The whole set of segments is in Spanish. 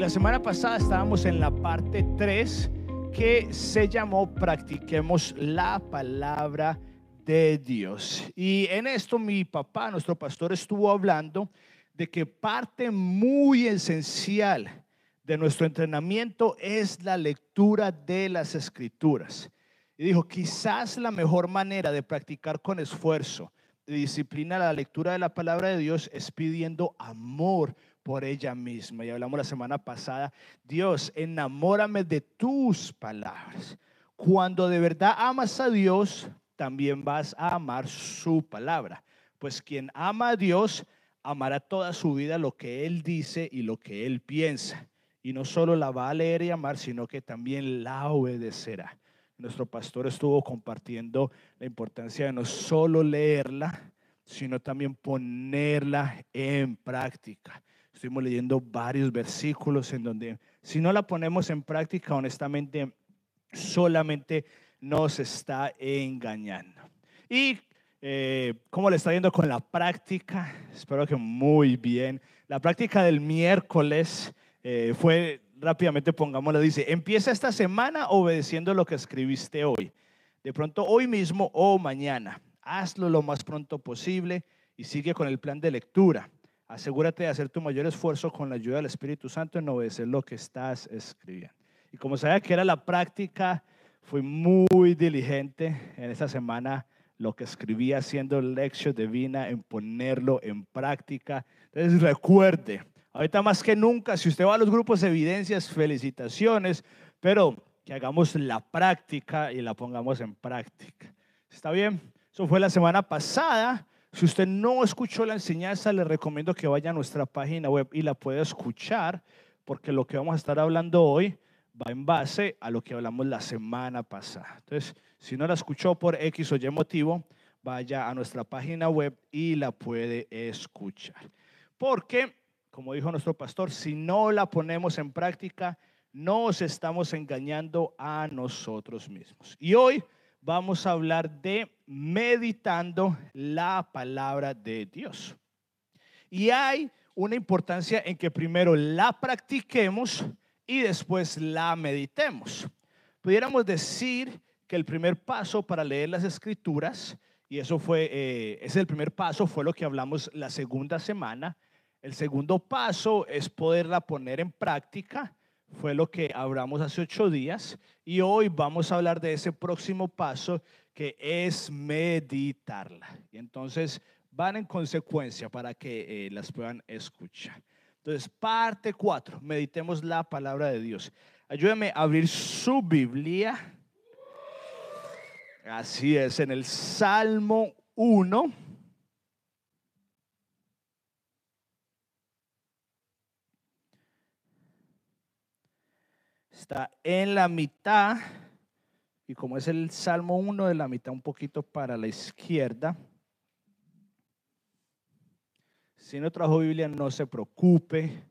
La semana pasada estábamos en la parte 3 que se llamó Practiquemos la palabra de Dios. Y en esto mi papá, nuestro pastor, estuvo hablando de que parte muy esencial de nuestro entrenamiento es la lectura de las escrituras. Y dijo, quizás la mejor manera de practicar con esfuerzo, de disciplina la lectura de la palabra de Dios es pidiendo amor por ella misma. Y hablamos la semana pasada, Dios, enamórame de tus palabras. Cuando de verdad amas a Dios, también vas a amar su palabra. Pues quien ama a Dios, amará toda su vida lo que Él dice y lo que Él piensa. Y no solo la va a leer y amar, sino que también la obedecerá. Nuestro pastor estuvo compartiendo la importancia de no solo leerla, sino también ponerla en práctica. Estuvimos leyendo varios versículos en donde si no la ponemos en práctica, honestamente, solamente nos está engañando. Y eh, ¿cómo le está yendo con la práctica? Espero que muy bien. La práctica del miércoles eh, fue, rápidamente pongámoslo, dice, empieza esta semana obedeciendo lo que escribiste hoy. De pronto hoy mismo o mañana. Hazlo lo más pronto posible y sigue con el plan de lectura. Asegúrate de hacer tu mayor esfuerzo con la ayuda del Espíritu Santo en obedecer lo que estás escribiendo. Y como sabía que era la práctica, fui muy diligente en esta semana lo que escribí haciendo lección divina, en ponerlo en práctica. Entonces recuerde, ahorita más que nunca, si usted va a los grupos de evidencias, felicitaciones, pero que hagamos la práctica y la pongamos en práctica. ¿Está bien? Eso fue la semana pasada. Si usted no escuchó la enseñanza, le recomiendo que vaya a nuestra página web y la pueda escuchar, porque lo que vamos a estar hablando hoy va en base a lo que hablamos la semana pasada. Entonces, si no la escuchó por X o Y motivo, vaya a nuestra página web y la puede escuchar. Porque, como dijo nuestro pastor, si no la ponemos en práctica, nos estamos engañando a nosotros mismos. Y hoy vamos a hablar de meditando la palabra de Dios. Y hay una importancia en que primero la practiquemos y después la meditemos. Pudiéramos decir que el primer paso para leer las escrituras, y eso fue, eh, es el primer paso, fue lo que hablamos la segunda semana. El segundo paso es poderla poner en práctica fue lo que hablamos hace ocho días y hoy vamos a hablar de ese próximo paso que es meditarla. Y entonces van en consecuencia para que eh, las puedan escuchar. Entonces, parte cuatro, meditemos la palabra de Dios. Ayúdame a abrir su Biblia. Así es, en el Salmo 1. En la mitad, y como es el Salmo 1 de la mitad un poquito para la izquierda, si no trajo Biblia, no se preocupe,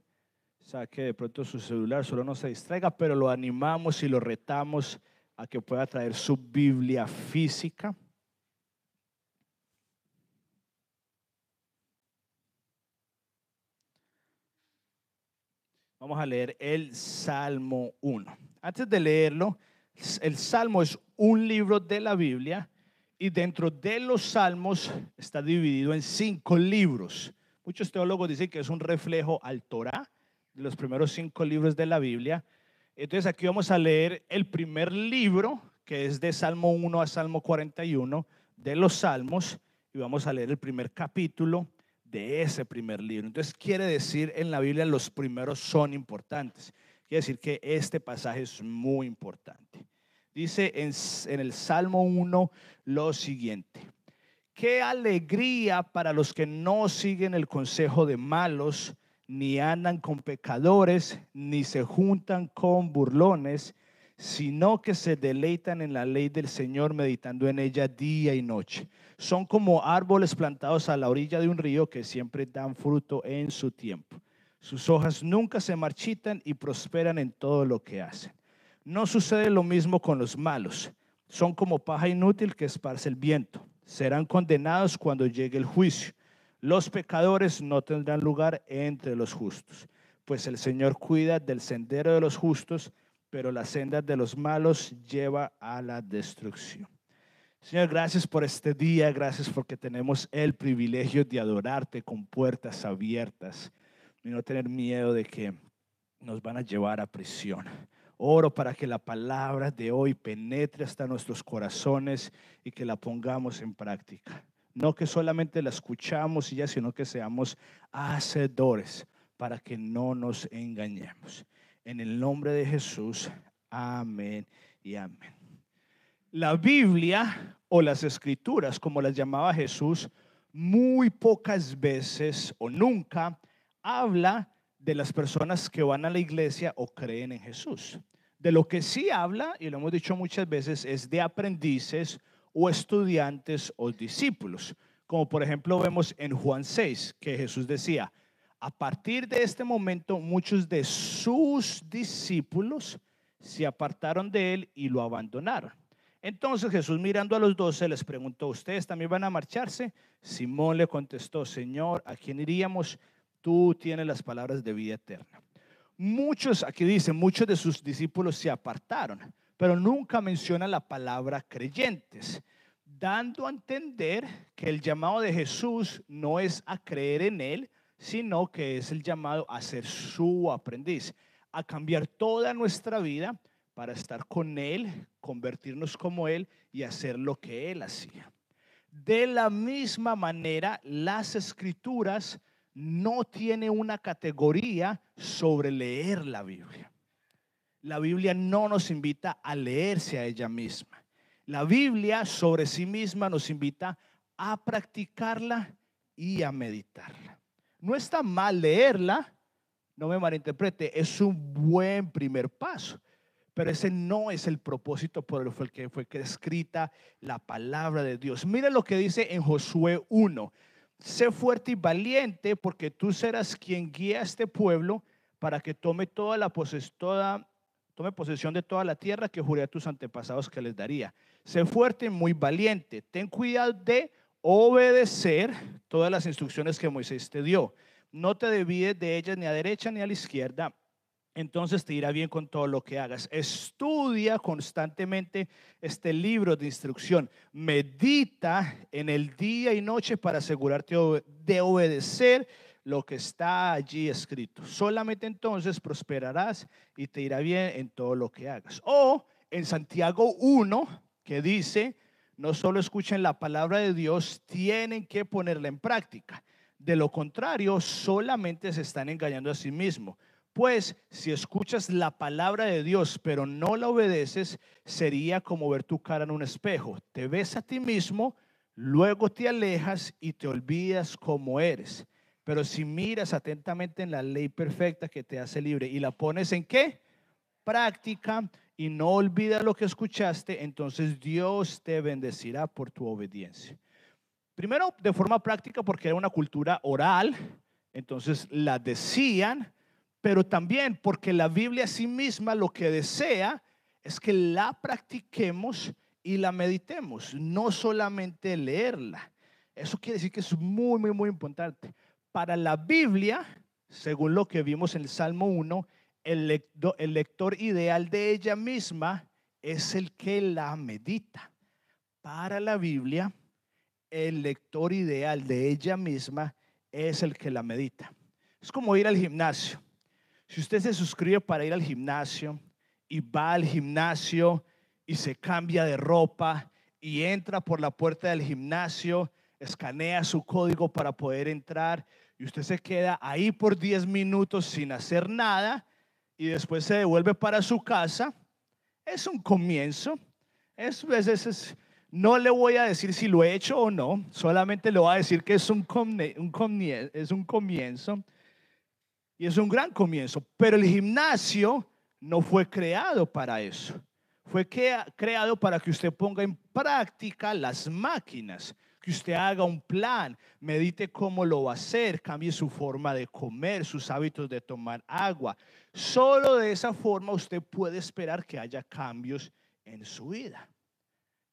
saque de pronto su celular, solo no se distraiga, pero lo animamos y lo retamos a que pueda traer su Biblia física. Vamos a leer el Salmo 1. Antes de leerlo, el Salmo es un libro de la Biblia y dentro de los Salmos está dividido en cinco libros. Muchos teólogos dicen que es un reflejo al Torah, de los primeros cinco libros de la Biblia. Entonces aquí vamos a leer el primer libro, que es de Salmo 1 a Salmo 41 de los Salmos, y vamos a leer el primer capítulo de ese primer libro. Entonces quiere decir en la Biblia los primeros son importantes. Quiere decir que este pasaje es muy importante. Dice en, el Salmo 1 lo siguiente. Qué alegría para los que no siguen el consejo de malos, ni andan con pecadores, ni se juntan con burlones, sino que se deleitan en la ley del Señor, meditando en ella día y noche. Son como árboles plantados a la orilla de un río que siempre dan fruto en su tiempo. Sus hojas nunca se marchitan y prosperan en todo lo que hacen. No sucede lo mismo con los malos. Son como paja inútil que esparce el viento. Serán condenados cuando llegue el juicio. Los pecadores no tendrán lugar entre los justos pues el Señor cuida del sendero de los justos, pero las sendas de los malos lleva a la destrucción. Señor, gracias por este día, gracias porque tenemos el privilegio de adorarte con puertas abiertas y no tener miedo de que nos van a llevar a prisión. Oro para que la palabra de hoy penetre hasta nuestros corazones y que la pongamos en práctica. No que solamente la escuchamos y ya, sino que seamos hacedores para que no nos engañemos. En el nombre de Jesús, amén y amén. La Biblia o las escrituras, como las llamaba Jesús, muy pocas veces o nunca habla de las personas que van a la iglesia o creen en Jesús. De lo que sí habla, y lo hemos dicho muchas veces, es de aprendices o estudiantes o discípulos. Como por ejemplo vemos en Juan 6, que Jesús decía, a partir de este momento muchos de sus discípulos se apartaron de él y lo abandonaron. Entonces Jesús mirando a los doce les preguntó, ¿ustedes también van a marcharse? Simón le contestó, Señor, ¿a quién iríamos? Tú tienes las palabras de vida eterna. Muchos, aquí dice, muchos de sus discípulos se apartaron, pero nunca menciona la palabra creyentes, dando a entender que el llamado de Jesús no es a creer en Él, sino que es el llamado a ser su aprendiz, a cambiar toda nuestra vida para estar con Él, convertirnos como Él y hacer lo que Él hacía. De la misma manera, las escrituras no tienen una categoría sobre leer la Biblia. La Biblia no nos invita a leerse a ella misma. La Biblia sobre sí misma nos invita a practicarla y a meditarla. No está mal leerla, no me malinterprete, es un buen primer paso. Pero ese no es el propósito por el que fue escrita la palabra de Dios. Mira lo que dice en Josué 1. Sé fuerte y valiente porque tú serás quien guía a este pueblo para que tome toda la toda, tome posesión de toda la tierra que juré a tus antepasados que les daría. Sé fuerte y muy valiente. Ten cuidado de obedecer todas las instrucciones que Moisés te dio. No te desvíes de ellas ni a derecha ni a la izquierda entonces te irá bien con todo lo que hagas. Estudia constantemente este libro de instrucción. Medita en el día y noche para asegurarte de obedecer lo que está allí escrito. Solamente entonces prosperarás y te irá bien en todo lo que hagas. O en Santiago 1, que dice, no solo escuchen la palabra de Dios, tienen que ponerla en práctica. De lo contrario, solamente se están engañando a sí mismos pues si escuchas la palabra de Dios pero no la obedeces, sería como ver tu cara en un espejo. Te ves a ti mismo, luego te alejas y te olvidas cómo eres. Pero si miras atentamente en la ley perfecta que te hace libre y la pones en qué? Práctica y no olvidas lo que escuchaste, entonces Dios te bendecirá por tu obediencia. Primero, de forma práctica, porque era una cultura oral, entonces la decían pero también porque la Biblia a sí misma lo que desea es que la practiquemos y la meditemos, no solamente leerla. Eso quiere decir que es muy, muy, muy importante. Para la Biblia, según lo que vimos en el Salmo 1, el lector, ideal de ella misma es el que la medita. Para la Biblia, el lector ideal de ella misma es el que la medita. Es como ir al gimnasio. Si usted se suscribe para ir al gimnasio y va al gimnasio y se cambia de ropa y entra por la puerta del gimnasio, escanea su código para poder entrar y usted se queda ahí por 10 minutos sin hacer nada y después se devuelve para su casa, es un comienzo. Es, es, no le voy a decir si lo he hecho o no, solamente le voy a decir que es un, un, es un comienzo. Y es un gran comienzo. Pero el gimnasio no fue creado para eso. Fue creado para que usted ponga en práctica las máquinas, que usted haga un plan, medite cómo lo va a hacer, cambie su forma de comer, sus hábitos de tomar agua. Solo de esa forma usted puede esperar que haya cambios en su vida.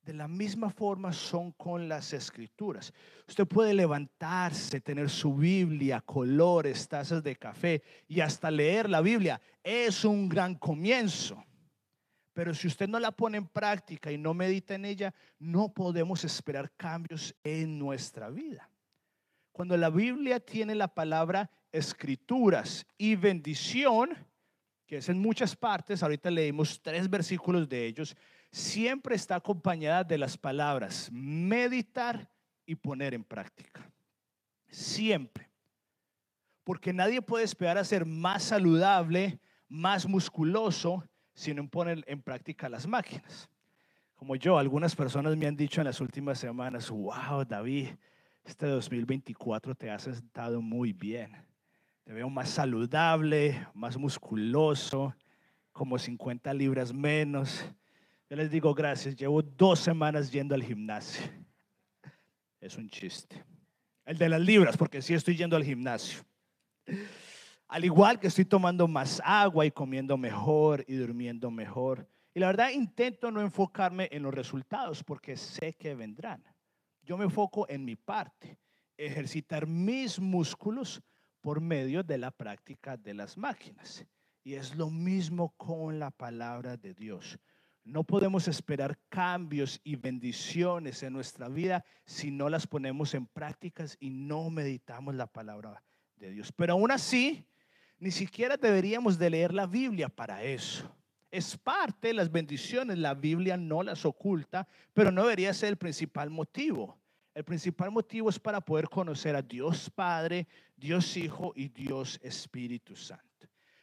De la misma forma son con las escrituras. Usted puede levantarse, tener su Biblia, colores, tazas de café y hasta leer la Biblia. Es un gran comienzo. Pero si usted no la pone en práctica y no medita en ella, no podemos esperar cambios en nuestra vida. Cuando la Biblia tiene la palabra escrituras y bendición, que es en muchas partes, ahorita leímos tres versículos de ellos, siempre está acompañada de las palabras meditar y poner en práctica. Siempre. Porque nadie puede esperar a ser más saludable, más musculoso, si no poner en práctica las máquinas. Como yo, algunas personas me han dicho en las últimas semanas, wow, David, este 2024 te has estado muy bien. Te veo más saludable, más musculoso, como 50 libras menos. Yo les digo gracias, llevo dos semanas yendo al gimnasio. Es un chiste. El de las libras, porque sí estoy yendo al gimnasio. Al igual que estoy tomando más agua y comiendo mejor y durmiendo mejor. Y la verdad intento no enfocarme en los resultados porque sé que vendrán. Yo me enfoco en mi parte, ejercitar mis músculos por medio de la práctica de las máquinas. Y es lo mismo con la palabra de Dios. No podemos esperar cambios y bendiciones en nuestra vida si no las ponemos en prácticas y no meditamos la palabra de Dios. Pero aún así, ni siquiera deberíamos de leer la Biblia para eso. Es parte de las bendiciones, la Biblia no las oculta, pero no debería ser el principal motivo. El principal motivo es para poder conocer a Dios Padre, Dios Hijo y Dios Espíritu Santo.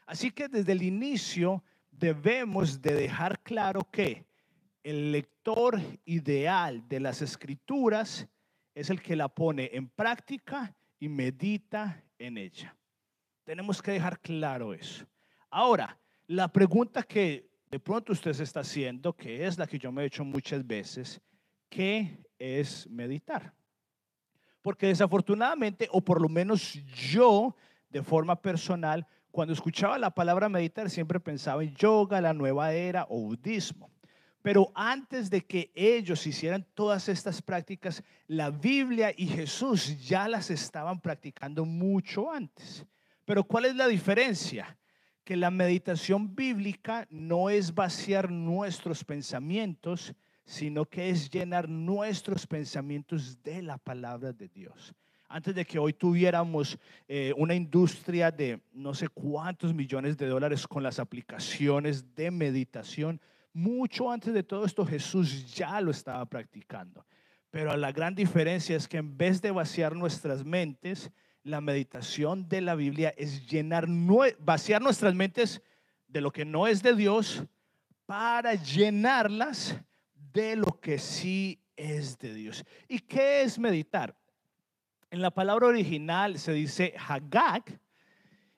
Así que desde el inicio debemos de dejar claro que el lector ideal de las escrituras es el que la pone en práctica y medita en ella. Tenemos que dejar claro eso. Ahora, la pregunta que de pronto usted se está haciendo, que es la que yo me he hecho muchas veces, ¿qué es meditar? Porque desafortunadamente, o por lo menos yo, de forma personal, cuando escuchaba la palabra meditar, siempre pensaba en yoga, la nueva era o budismo. Pero antes de que ellos hicieran todas estas prácticas, la Biblia y Jesús ya las estaban practicando mucho antes. Pero ¿cuál es la diferencia? Que la meditación bíblica no es vaciar nuestros pensamientos, sino que es llenar nuestros pensamientos de la palabra de Dios antes de que hoy tuviéramos eh, una industria de no sé cuántos millones de dólares con las aplicaciones de meditación, mucho antes de todo esto Jesús ya lo estaba practicando. Pero la gran diferencia es que en vez de vaciar nuestras mentes, la meditación de la Biblia es llenar, vaciar nuestras mentes de lo que no es de Dios para llenarlas de lo que sí es de Dios. ¿Y qué es meditar? En la palabra original se dice hagak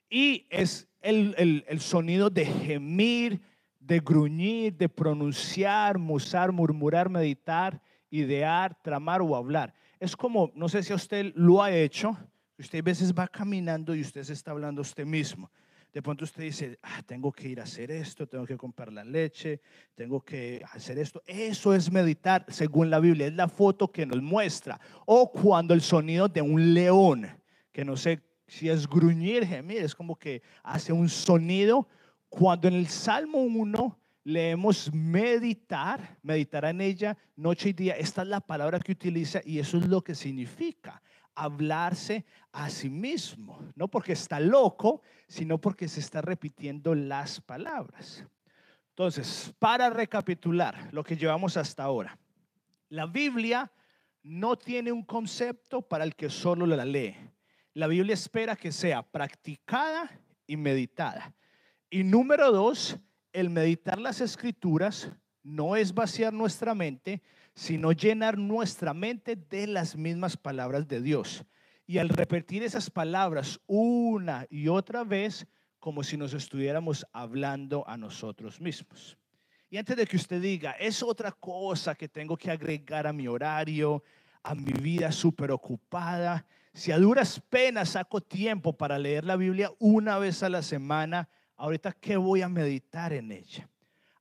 y es el, sonido de gemir, de gruñir, de pronunciar, musar, murmurar, meditar, idear, tramar o hablar. Es como, no sé si usted lo ha hecho, usted a veces va caminando y usted se está hablando a usted mismo. De pronto usted dice, ah, tengo que ir a hacer esto, tengo que comprar la leche, tengo que hacer esto. Eso es meditar según la Biblia, es la foto que nos muestra. O cuando el sonido de un león, que no sé si es gruñir, gemir, es como que hace un sonido. Cuando en el Salmo 1 leemos meditar, meditar en ella noche y día, esta es la palabra que utiliza y eso es lo que significa hablarse a sí mismo, no porque está loco, sino porque se está repitiendo las palabras. Entonces, para recapitular lo que llevamos hasta ahora, la Biblia no tiene un concepto para el que solo la lee. La Biblia espera que sea practicada y meditada. Y número dos, el meditar las escrituras no es vaciar nuestra mente, sino llenar nuestra mente de las mismas palabras de Dios. Y al repetir esas palabras una y otra vez, como si nos estuviéramos hablando a nosotros mismos. Y antes de que usted diga, es otra cosa que tengo que agregar a mi horario, a mi vida súper ocupada, si a duras penas saco tiempo para leer la Biblia una vez a la semana, ahorita, ¿qué voy a meditar en ella?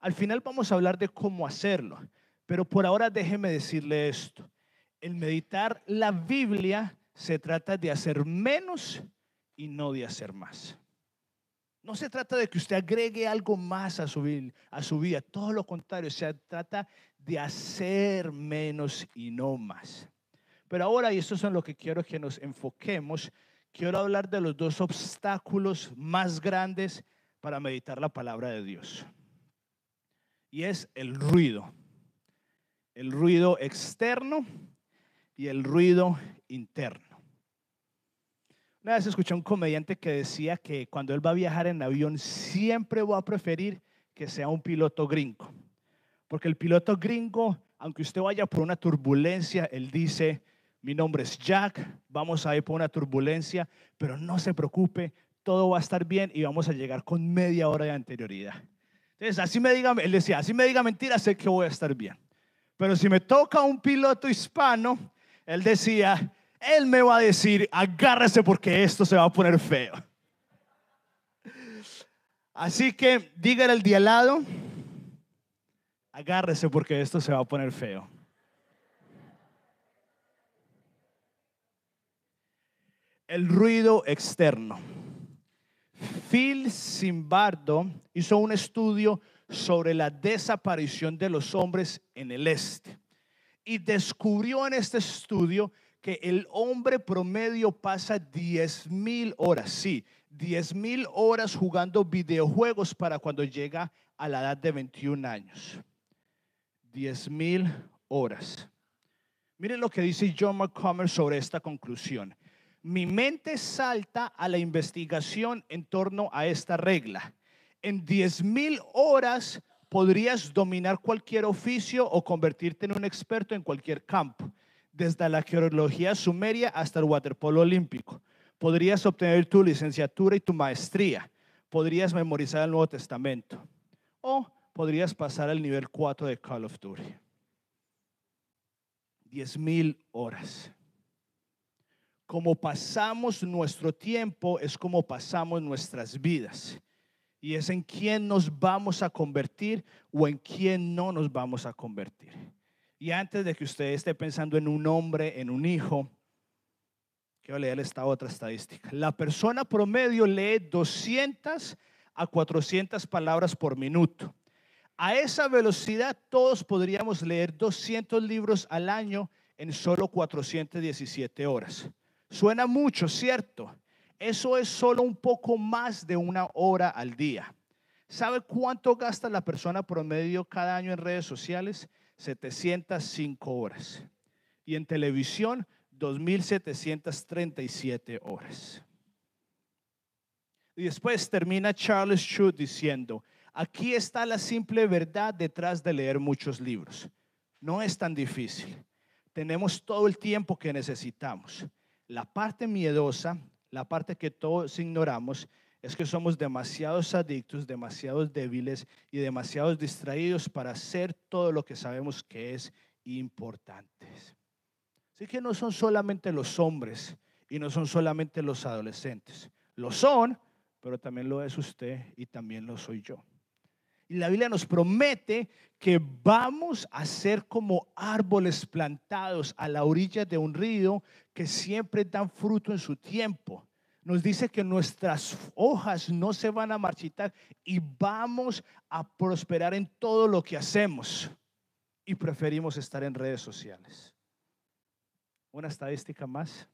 Al final vamos a hablar de cómo hacerlo. Pero por ahora déjeme decirle esto. El meditar la Biblia se trata de hacer menos y no de hacer más. No se trata de que usted agregue algo más a su, vida, todo lo contrario, se trata de hacer menos y no más. Pero ahora, y esto es en lo que quiero que nos enfoquemos, quiero hablar de los dos obstáculos más grandes para meditar la palabra de Dios. Y es el ruido. El ruido externo y el ruido interno. Una vez escuché a un comediante que decía que cuando él va a viajar en avión siempre va a preferir que sea un piloto gringo. Porque el piloto gringo, aunque usted vaya por una turbulencia, él dice, mi nombre es Jack, vamos a ir por una turbulencia, pero no se preocupe, todo va a estar bien y vamos a llegar con media hora de anterioridad. Entonces, así me diga, él decía, así me diga mentira, sé que voy a estar bien. Pero si me toca un piloto hispano, él decía, él me va a decir, agárrese porque esto se va a poner feo. Así que dígale al día al lado, agárrese porque esto se va a poner feo. El ruido externo. Phil Zimbardo hizo un estudio sobre la desaparición de los hombres en el este y descubrió en este estudio que el hombre promedio pasa 10 mil horas, sí, 10 mil horas jugando videojuegos para cuando llega a la edad de 21 años. 10 mil horas. Miren lo que dice John McComber sobre esta conclusión. Mi mente salta a la investigación en torno a esta regla. En 10 mil horas podrías dominar cualquier oficio o convertirte en un experto en cualquier campo desde la geología sumeria hasta el waterpolo olímpico. Podrías obtener tu licenciatura y tu maestría. Podrías memorizar el Nuevo Testamento. O podrías pasar al nivel 4 de Call of Duty. 10 mil horas. Como pasamos nuestro tiempo es como pasamos nuestras vidas. Y es en quién nos vamos a convertir o en quién no nos vamos a convertir. Y antes de que usted esté pensando en un hombre, en un hijo, quiero leer esta otra estadística. La persona promedio lee 200 a 400 palabras por minuto. A esa velocidad todos podríamos leer 200 libros al año en solo 417 horas. Suena mucho, ¿cierto? Eso es solo un poco más de una hora al día. ¿Sabe cuánto gasta la persona promedio cada año en redes sociales? 705 horas. Y en televisión, 2.737 horas. Y después termina Charles Schultz diciendo, aquí está la simple verdad detrás de leer muchos libros. No es tan difícil. Tenemos todo el tiempo que necesitamos. La parte miedosa, la parte que todos ignoramos, es que somos demasiados adictos, demasiados débiles y demasiados distraídos para hacer todo lo que sabemos que es importante. Así que no son solamente los hombres y no son solamente los adolescentes. Lo son, pero también lo es usted y también lo soy yo. Y la Biblia nos promete que vamos a ser como árboles plantados a la orilla de un río que siempre dan fruto en su tiempo nos dice que nuestras hojas no se van a marchitar y vamos a prosperar en todo lo que hacemos. Y preferimos estar en redes sociales. Una estadística más.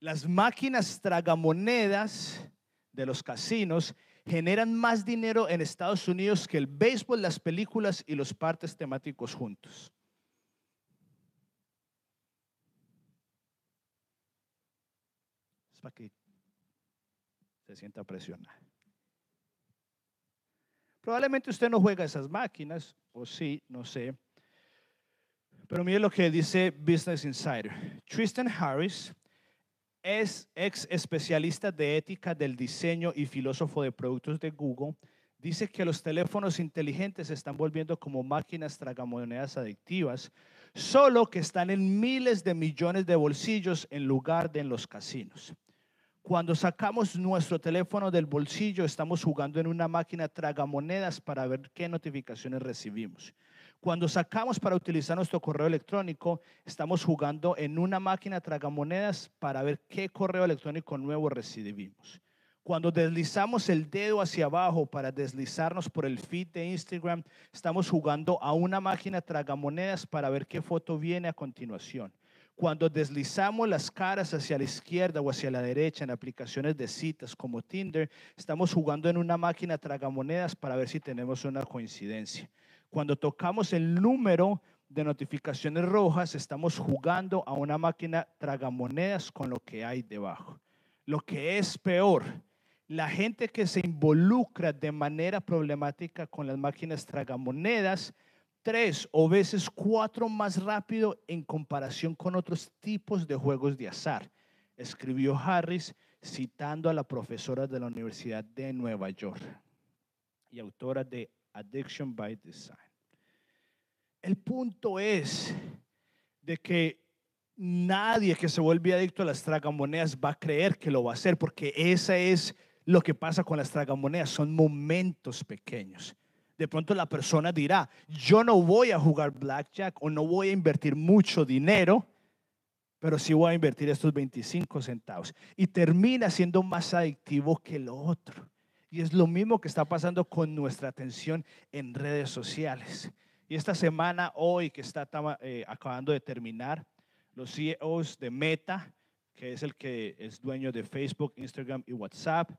Las máquinas tragamonedas de los casinos generan más dinero en Estados Unidos que el béisbol, las películas y los partes temáticos juntos. para que se sienta presionado. Probablemente usted no juega esas máquinas, o sí, no sé. Pero mire lo que dice Business Insider. Tristan Harris es ex especialista de ética del diseño y filósofo de productos de Google. Dice que los teléfonos inteligentes se están volviendo como máquinas tragamonedas adictivas, solo que están en miles de millones de bolsillos en lugar de en los casinos. Cuando sacamos nuestro teléfono del bolsillo, estamos jugando en una máquina tragamonedas para ver qué notificaciones recibimos. Cuando sacamos para utilizar nuestro correo electrónico, estamos jugando en una máquina tragamonedas para ver qué correo electrónico nuevo recibimos. Cuando deslizamos el dedo hacia abajo para deslizarnos por el feed de Instagram, estamos jugando a una máquina tragamonedas para ver qué foto viene a continuación. Cuando deslizamos las caras hacia la izquierda o hacia la derecha en aplicaciones de citas como Tinder, estamos jugando en una máquina tragamonedas para ver si tenemos una coincidencia. Cuando tocamos el número de notificaciones rojas, estamos jugando a una máquina tragamonedas con lo que hay debajo. Lo que es peor, la gente que se involucra de manera problemática con las máquinas tragamonedas, tres o veces cuatro más rápido en comparación con otros tipos de juegos de azar, escribió Harris citando a la profesora de la Universidad de Nueva York y autora de Addiction by Design. El punto es de que nadie que se vuelve adicto a las tragamonedas va a creer que lo va a hacer, porque esa es lo que pasa con las tragamonedas, son momentos pequeños. De pronto la persona dirá, yo no voy a jugar blackjack o no voy a invertir mucho dinero, pero sí voy a invertir estos 25 centavos. Y termina siendo más adictivo que lo otro. Y es lo mismo que está pasando con nuestra atención en redes sociales. Y esta semana, hoy que está eh, acabando de terminar, los CEOs de Meta, que es el que es dueño de Facebook, Instagram y WhatsApp,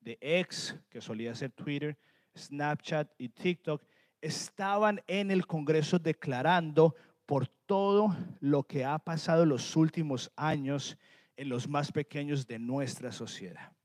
de X, que solía ser Twitter, Snapchat y TikTok, estaban en el Congreso declarando por todo lo que ha pasado los últimos años en los más pequeños de nuestra sociedad.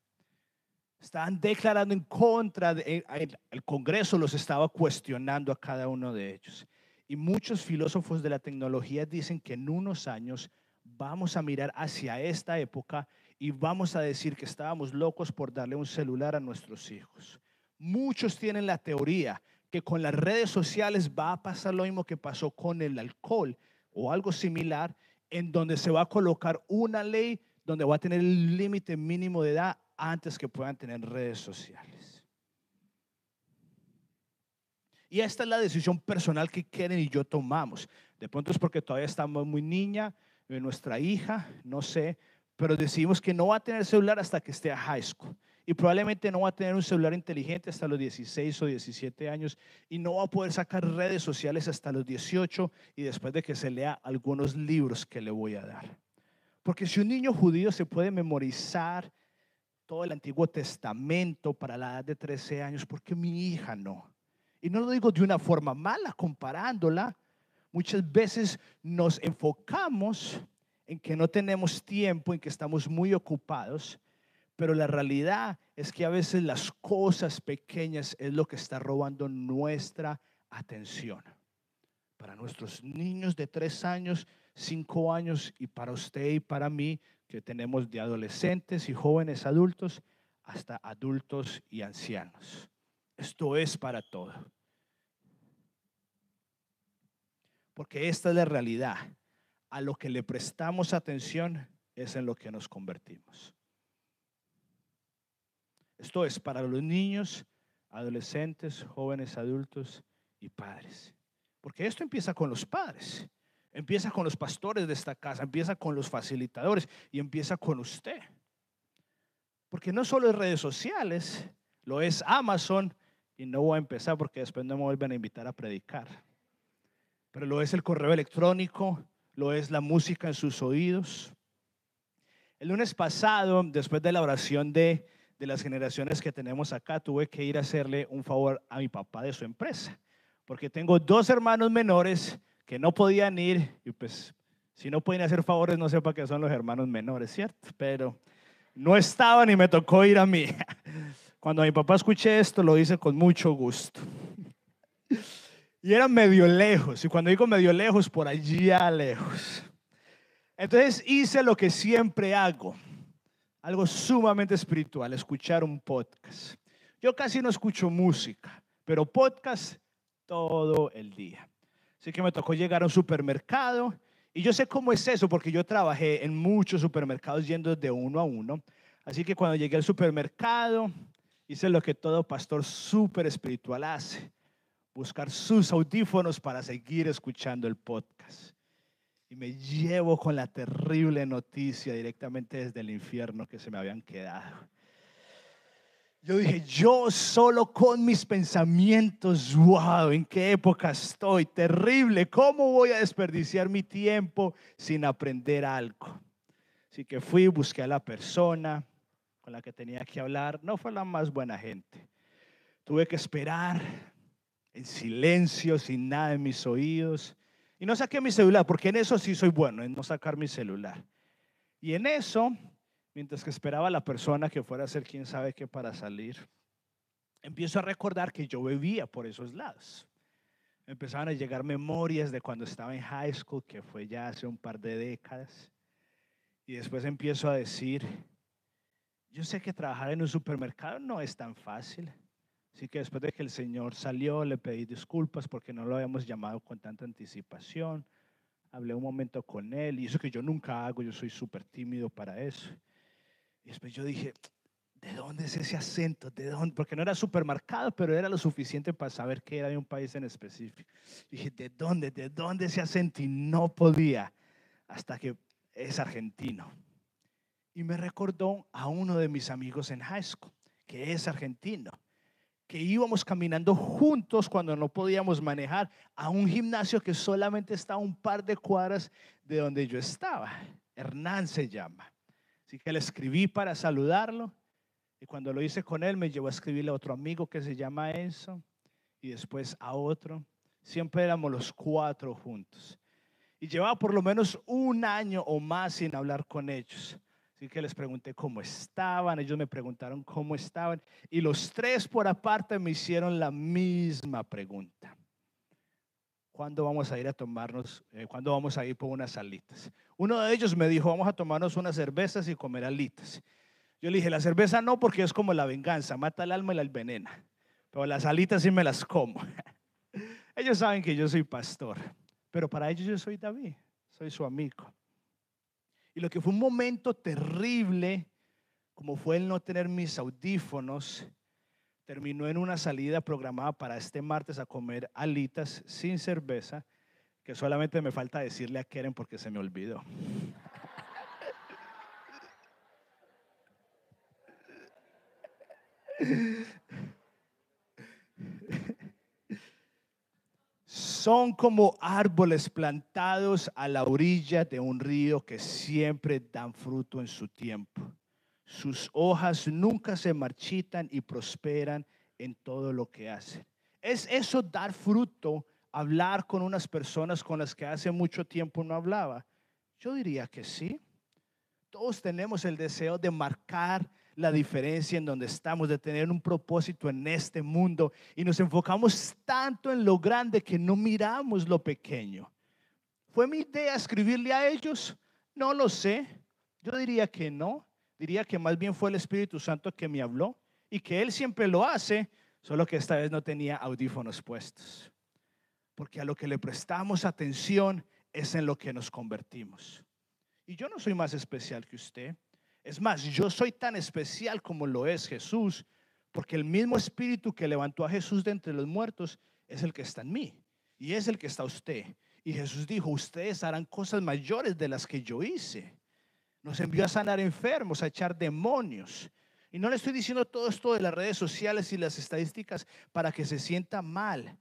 Estaban declarando en contra, de, el Congreso los estaba cuestionando a cada uno de ellos. Y muchos filósofos de la tecnología dicen que en unos años vamos a mirar hacia esta época y vamos a decir que estábamos locos por darle un celular a nuestros hijos. Muchos tienen la teoría que con las redes sociales va a pasar lo mismo que pasó con el alcohol o algo similar, en donde se va a colocar una ley donde va a tener el límite mínimo de edad antes que puedan tener redes sociales. Y esta es la decisión personal que Keren y yo tomamos. De pronto es porque todavía estamos muy niña, nuestra hija, no sé, pero decidimos que no va a tener celular hasta que esté a high school. Y probablemente no va a tener un celular inteligente hasta los 16 o 17 años y no va a poder sacar redes sociales hasta los 18 y después de que se lea algunos libros que le voy a dar. Porque si un niño judío se puede memorizar todo el Antiguo Testamento para la edad de 13 años, ¿por qué mi hija no? Y no lo digo de una forma mala, comparándola. Muchas veces nos enfocamos en que no tenemos tiempo, en que estamos muy ocupados, pero la realidad es que a veces las cosas pequeñas es lo que está robando nuestra atención. Para nuestros niños de tres años, cinco años y para usted y para mí, que tenemos de adolescentes y jóvenes adultos hasta adultos y ancianos. Esto es para todo. Porque esta es la realidad. A lo que le prestamos atención es en lo que nos convertimos. Esto es para los niños, adolescentes, jóvenes adultos y padres. Porque esto empieza con los padres. Empieza con los pastores de esta casa, empieza con los facilitadores y empieza con usted. Porque no solo es redes sociales, lo es Amazon y no voy a empezar porque después no me vuelven a invitar a predicar. Pero lo es el correo electrónico, lo es la música en sus oídos. El lunes pasado, después de la oración de, de las generaciones que tenemos acá, tuve que ir a hacerle un favor a mi papá de su empresa, porque tengo dos hermanos menores que no podían ir y pues si no pueden hacer favores no sé para qué son los hermanos menores, ¿cierto? Pero no estaban y me tocó ir a mí. Cuando mi papá escuché esto lo hice con mucho gusto. Y era medio lejos, y cuando digo medio lejos, por allá lejos. Entonces hice lo que siempre hago, algo sumamente espiritual, escuchar un podcast. Yo casi no escucho música, pero podcast todo el día. Así que me tocó llegar a un supermercado y yo sé cómo es eso porque yo trabajé en muchos supermercados yendo de uno a uno. Así que cuando llegué al supermercado hice lo que todo pastor súper espiritual hace. buscar sus audífonos para seguir escuchando el podcast. Y me llevo con la terrible noticia directamente desde el infierno que se me habían quedado. Yo dije, yo solo con mis pensamientos, wow, ¿en qué época estoy? Terrible, ¿cómo voy a desperdiciar mi tiempo sin aprender algo? Así que fui, busqué a la persona con la que tenía que hablar. No fue la más buena gente. Tuve que esperar en silencio, sin nada en mis oídos. Y no saqué mi celular, porque en eso sí soy bueno, en no sacar mi celular. Y en eso, mientras que esperaba a la persona que fuera a hacer quién sabe qué para salir, empiezo a recordar que yo bebía por esos lados. Empezaban a llegar memorias de cuando estaba en high school, que fue ya hace un par de décadas. Y después empiezo a decir, yo sé que trabajar en un supermercado no es tan fácil. Así que después de que el Señor salió, le pedí disculpas porque no lo habíamos llamado con tanta anticipación. Hablé un momento con él y eso que yo nunca hago, yo soy súper tímido para eso. Después yo dije, ¿de dónde es ese acento? ¿De dónde? Porque no era supermercado, pero era lo suficiente para saber que era de un país en específico. dije, ¿de dónde? ¿De dónde ese acento? Y no podía hasta que es argentino. Y me recordó a uno de mis amigos en high school, que es argentino que íbamos caminando juntos cuando no podíamos manejar a un gimnasio que solamente está a un par de cuadras de donde yo estaba. Hernán se llama. Así que le escribí para saludarlo y cuando lo hice con él me llevó a escribirle a otro amigo que se llama Enzo y después a otro. Siempre éramos los cuatro juntos. Y llevaba por lo menos un año o más sin hablar con ellos. Así que les pregunté cómo estaban, ellos me preguntaron cómo estaban y los tres por aparte me hicieron la misma pregunta. ¿Cuándo vamos a ir a tomarnos, eh, cuándo vamos a ir por unas alitas? Uno de ellos me dijo, vamos a tomarnos unas cervezas y comer alitas. Yo le dije, la cerveza no porque es como la venganza, mata el alma y la envenena. Pero las alitas sí me las como. ellos saben que yo soy pastor, pero para ellos yo soy David, soy su amigo. Y lo que fue un momento terrible, como fue el no tener mis audífonos, terminó en una salida programada para este martes a comer alitas sin cerveza, que solamente me falta decirle a Keren porque se me olvidó. son como árboles plantados a la orilla de un río que siempre dan fruto en su tiempo. Sus hojas nunca se marchitan y prosperan en todo lo que hacen. ¿Es eso dar fruto, hablar con unas personas con las que hace mucho tiempo no hablaba? Yo diría que sí. Todos tenemos el deseo de marcar la diferencia en donde estamos, de tener un propósito en este mundo y nos enfocamos tanto en lo grande que no miramos lo pequeño. ¿Fue mi idea escribirle a ellos? No lo sé. Yo diría que no. Diría que más bien fue el Espíritu Santo que me habló y que Él siempre lo hace, solo que esta vez no tenía audífonos puestos. Porque a lo que le prestamos atención es en lo que nos convertimos. Y yo no soy más especial que usted. Es más, yo soy tan especial como lo es Jesús, porque el mismo espíritu que levantó a Jesús de entre los muertos es el que está en mí y es el que está usted. Y Jesús dijo, ustedes harán cosas mayores de las que yo hice. Nos envió a sanar enfermos, a echar demonios. Y no le estoy diciendo todo esto de las redes sociales y las estadísticas para que se sienta mal,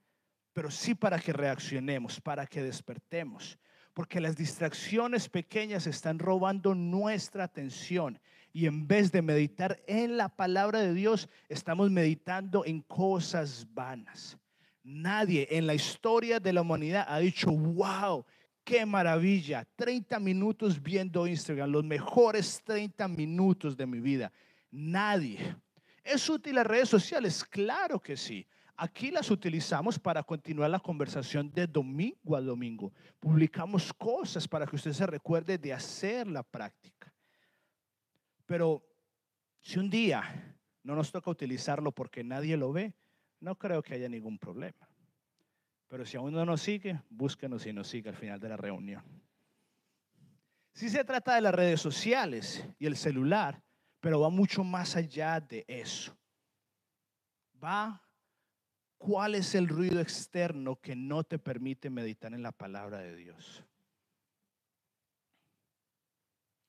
pero sí para que reaccionemos, para que despertemos porque las distracciones pequeñas están robando nuestra atención. Y en vez de meditar en la palabra de Dios, estamos meditando en cosas vanas. Nadie en la historia de la humanidad ha dicho, wow, qué maravilla, 30 minutos viendo Instagram, los mejores 30 minutos de mi vida. Nadie. ¿Es útil las redes sociales? Claro que sí. Aquí las utilizamos para continuar la conversación de domingo a domingo. Publicamos cosas para que usted se recuerde de hacer la práctica. Pero si un día no nos toca utilizarlo porque nadie lo ve, no creo que haya ningún problema. Pero si aún no nos sigue, búsquenos y nos sigue al final de la reunión. Si se trata de las redes sociales y el celular, pero va mucho más allá de eso. Va ¿Cuál es el ruido externo que no te permite meditar en la palabra de Dios?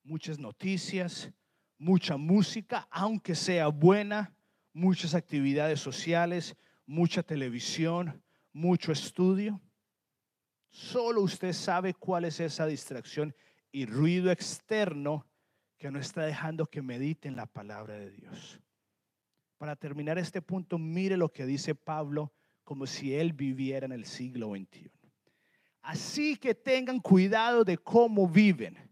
Muchas noticias, mucha música, aunque sea buena, muchas actividades sociales, mucha televisión, mucho estudio. Solo usted sabe cuál es esa distracción y ruido externo que no está dejando que mediten la palabra de Dios. Para terminar este punto, mire lo que dice Pablo como si él viviera en el siglo XXI. Así que tengan cuidado de cómo viven.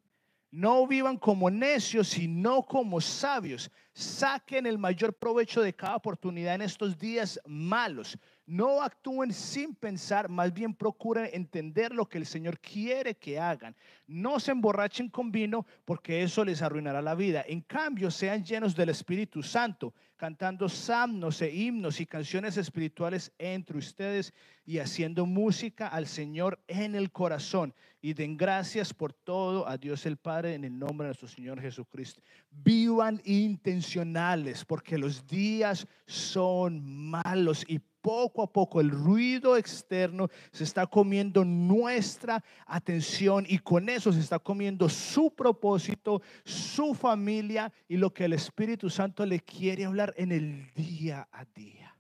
No vivan como necios, sino como sabios. Saquen el mayor provecho de cada oportunidad en estos días malos. No actúen sin pensar, más bien procuren entender lo que el Señor quiere que hagan. No se emborrachen con vino porque eso les arruinará la vida. En cambio, sean llenos del Espíritu Santo, cantando samnos e himnos y canciones espirituales entre ustedes y haciendo música al Señor en el corazón. Y den gracias por todo a Dios el Padre en el nombre de nuestro Señor Jesucristo. Vivan intencionales porque los días son malos y poco a poco el ruido externo se está comiendo nuestra atención y con eso se está comiendo su propósito, su familia y lo que el Espíritu Santo le quiere hablar en el día a día.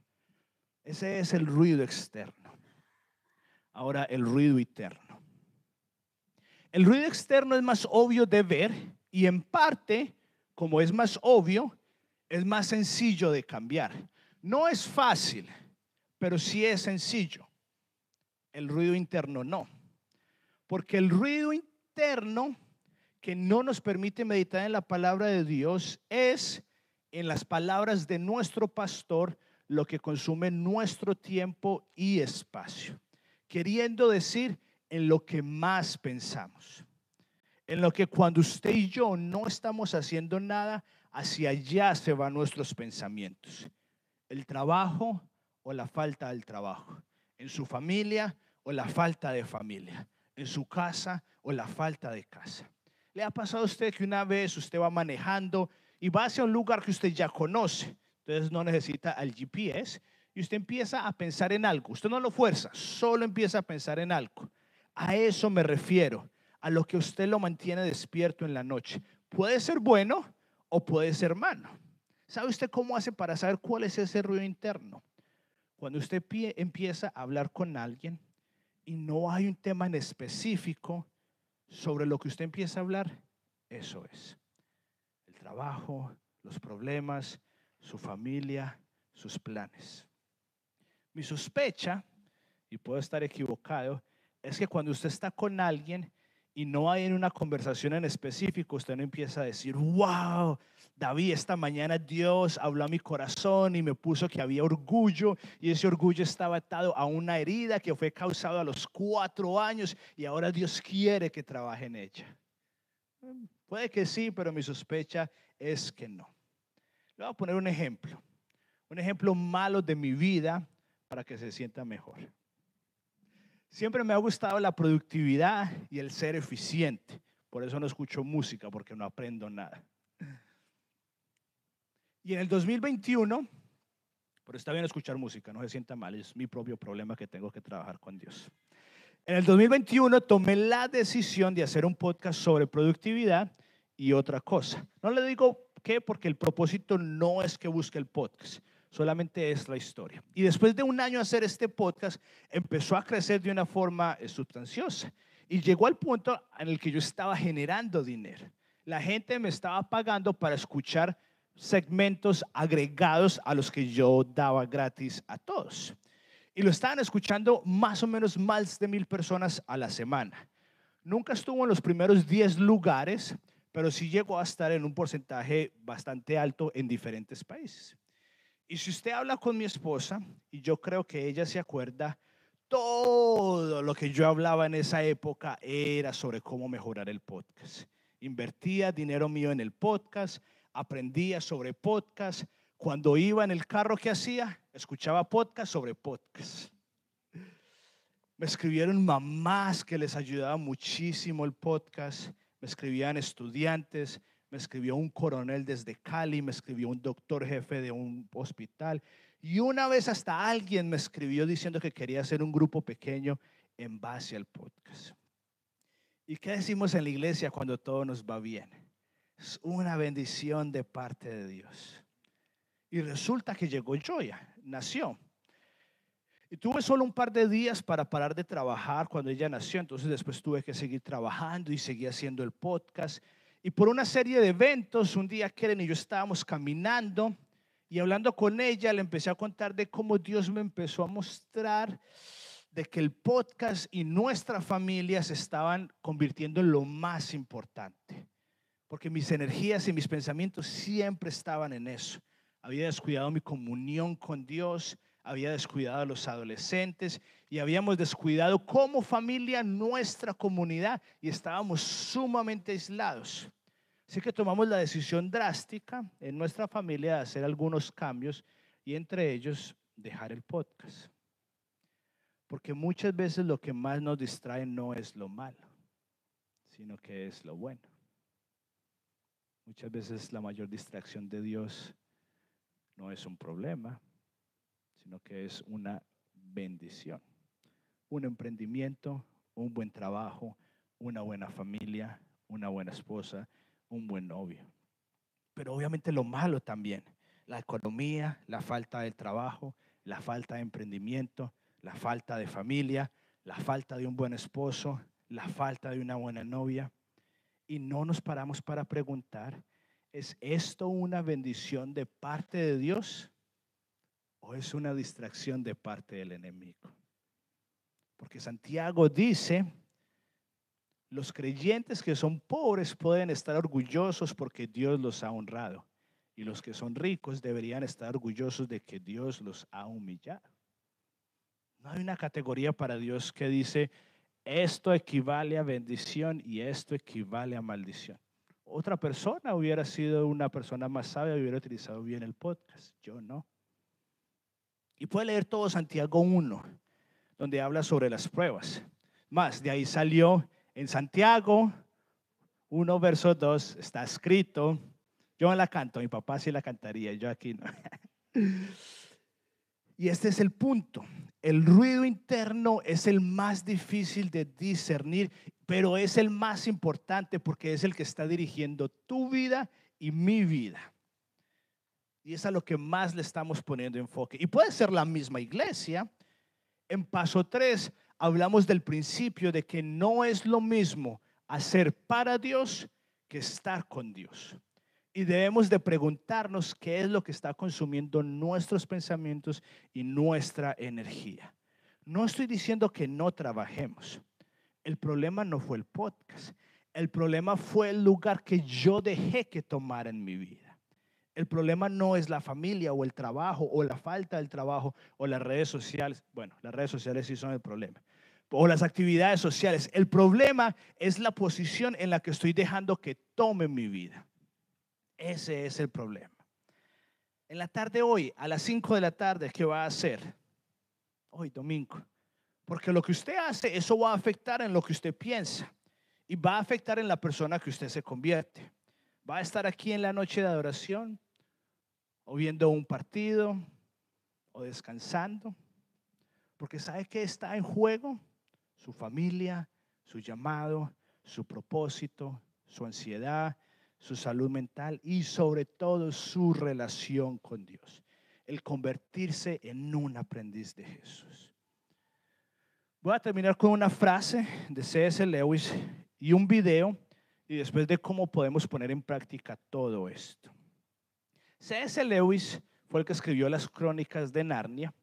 Ese es el ruido externo. Ahora el ruido interno. El ruido externo es más obvio de ver y en parte, como es más obvio, es más sencillo de cambiar. No es fácil pero sí es sencillo. El ruido interno no. Porque el ruido interno que no nos permite meditar en la palabra de Dios es, en las palabras de nuestro pastor, lo que consume nuestro tiempo y espacio. Queriendo decir, en lo que más pensamos. En lo que cuando usted y yo no estamos haciendo nada, hacia allá se van nuestros pensamientos. El trabajo, o la falta del trabajo, en su familia o la falta de familia, en su casa o la falta de casa. ¿Le ha pasado a usted que una vez usted va manejando y va hacia un lugar que usted ya conoce? Entonces no necesita el GPS y usted empieza a pensar en algo. Usted no lo fuerza, solo empieza a pensar en algo. A eso me refiero, a lo que usted lo mantiene despierto en la noche. Puede ser bueno o puede ser malo. ¿Sabe usted cómo hace para saber cuál es ese ruido interno? Cuando usted empieza a hablar con alguien y no hay un tema en específico sobre lo que usted empieza a hablar, eso es. El trabajo, los problemas, su familia, sus planes. Mi sospecha, y puedo estar equivocado, es que cuando usted está con alguien y no hay una conversación en específico, usted no empieza a decir, wow, David, esta mañana Dios habló a mi corazón y me puso que había orgullo y ese orgullo estaba atado a una herida que fue causada a los cuatro años y ahora Dios quiere que trabaje en ella. Puede que sí, pero mi sospecha es que no. Le voy a poner un ejemplo, un ejemplo malo de mi vida para que se sienta mejor. Siempre me ha gustado la productividad y el ser eficiente. Por eso no escucho música, porque no aprendo nada. Y en el 2021, pero está bien escuchar música, no se sienta mal, es mi propio problema que tengo que trabajar con Dios. En el 2021 tomé la decisión de hacer un podcast sobre productividad y otra cosa. No le digo qué, porque el propósito no es que busque el podcast, solamente es la historia. Y después de un año hacer este podcast, empezó a crecer de una forma eh, sustanciosa y llegó al punto en el que yo estaba generando dinero. La gente me estaba pagando para escuchar segmentos agregados a los que yo daba gratis a todos. Y lo estaban escuchando más o menos más de mil personas a la semana. Nunca estuvo en los primeros 10 lugares, pero sí llegó a estar en un porcentaje bastante alto en diferentes países. Y si usted habla con mi esposa, y yo creo que ella se acuerda, todo lo que yo hablaba en esa época era sobre cómo mejorar el podcast. Invertía dinero mío en el podcast, aprendía sobre podcast. Cuando iba en el carro que hacía, escuchaba podcast sobre podcast. Me escribieron mamás que les ayudaba muchísimo el podcast. Me escribían estudiantes. Me escribió un coronel desde Cali. Me escribió un doctor jefe de un hospital. Y una vez hasta alguien me escribió diciendo que quería hacer un grupo pequeño en base al podcast. ¿Y qué decimos en la iglesia cuando todo nos va bien? Es una bendición de parte de Dios. Y resulta que llegó Joya, nació. Y tuve solo un par de días para parar de trabajar cuando ella nació, entonces después tuve que seguir trabajando y seguí haciendo el podcast. Y por una serie de eventos, un día Keren y yo estábamos caminando y hablando con ella, le empecé a contar de cómo Dios me empezó a mostrar de que el podcast y nuestra familia se estaban convirtiendo en lo más importante. Porque mis energías y mis pensamientos siempre estaban en eso. Había descuidado mi comunión con Dios, había descuidado a los adolescentes y habíamos descuidado como familia nuestra comunidad y estábamos sumamente aislados. Así que tomamos la decisión drástica en nuestra familia de hacer algunos cambios y entre ellos dejar el podcast. Porque muchas veces lo que más nos distrae no es lo malo, sino que es lo bueno. Muchas veces la mayor distracción de Dios no es un problema, sino que es una bendición. Un emprendimiento, un buen trabajo, una buena familia, una buena esposa, un buen novio. Pero obviamente lo malo también, la economía, la falta de trabajo, la falta de emprendimiento, la falta de familia, la falta de un buen esposo, la falta de una buena novia. Y no nos paramos para preguntar, ¿es esto una bendición de parte de Dios o es una distracción de parte del enemigo? Porque Santiago dice, los creyentes que son pobres pueden estar orgullosos porque Dios los ha honrado. Y los que son ricos deberían estar orgullosos de que Dios los ha humillado. No hay una categoría para Dios que dice, esto equivale a bendición y esto equivale a maldición. Otra persona hubiera sido una persona más sabia, hubiera utilizado bien el podcast. Yo no. Y puede leer todo Santiago 1, donde habla sobre las pruebas. Más, de ahí salió en Santiago 1, verso 2, está escrito. Yo la canto, mi papá sí la cantaría, yo aquí no. Y este es el punto. El ruido interno es el más difícil de discernir, pero es el más importante porque es el que está dirigiendo tu vida y mi vida. Y es a lo que más le estamos poniendo enfoque. Y puede ser la misma iglesia. En paso 3 hablamos del principio de que no es lo mismo hacer para Dios que estar con Dios. Y debemos de preguntarnos qué es lo que está consumiendo nuestros pensamientos y nuestra energía. No estoy diciendo que no trabajemos. El problema no fue el podcast. El problema fue el lugar que yo dejé que tomara en mi vida. El problema no es la familia o el trabajo o la falta del trabajo o las redes sociales. Bueno, las redes sociales sí son el problema. O las actividades sociales. El problema es la posición en la que estoy dejando que tome mi vida. Ese es el problema. En la tarde hoy, a las 5 de la tarde, ¿qué va a hacer? Hoy, domingo. Porque lo que usted hace, eso va a afectar en lo que usted piensa. Y va a afectar en la persona que usted se convierte. Va a estar aquí en la noche de adoración, o viendo un partido, o descansando. Porque sabe que está en juego su familia, su llamado, su propósito, su ansiedad, su salud mental y sobre todo su relación con Dios. El convertirse en un aprendiz de Jesús. Voy a terminar con una frase de C.S. Lewis y un video y después de cómo podemos poner en práctica todo esto. C.S. Lewis fue el que escribió las crónicas de Narnia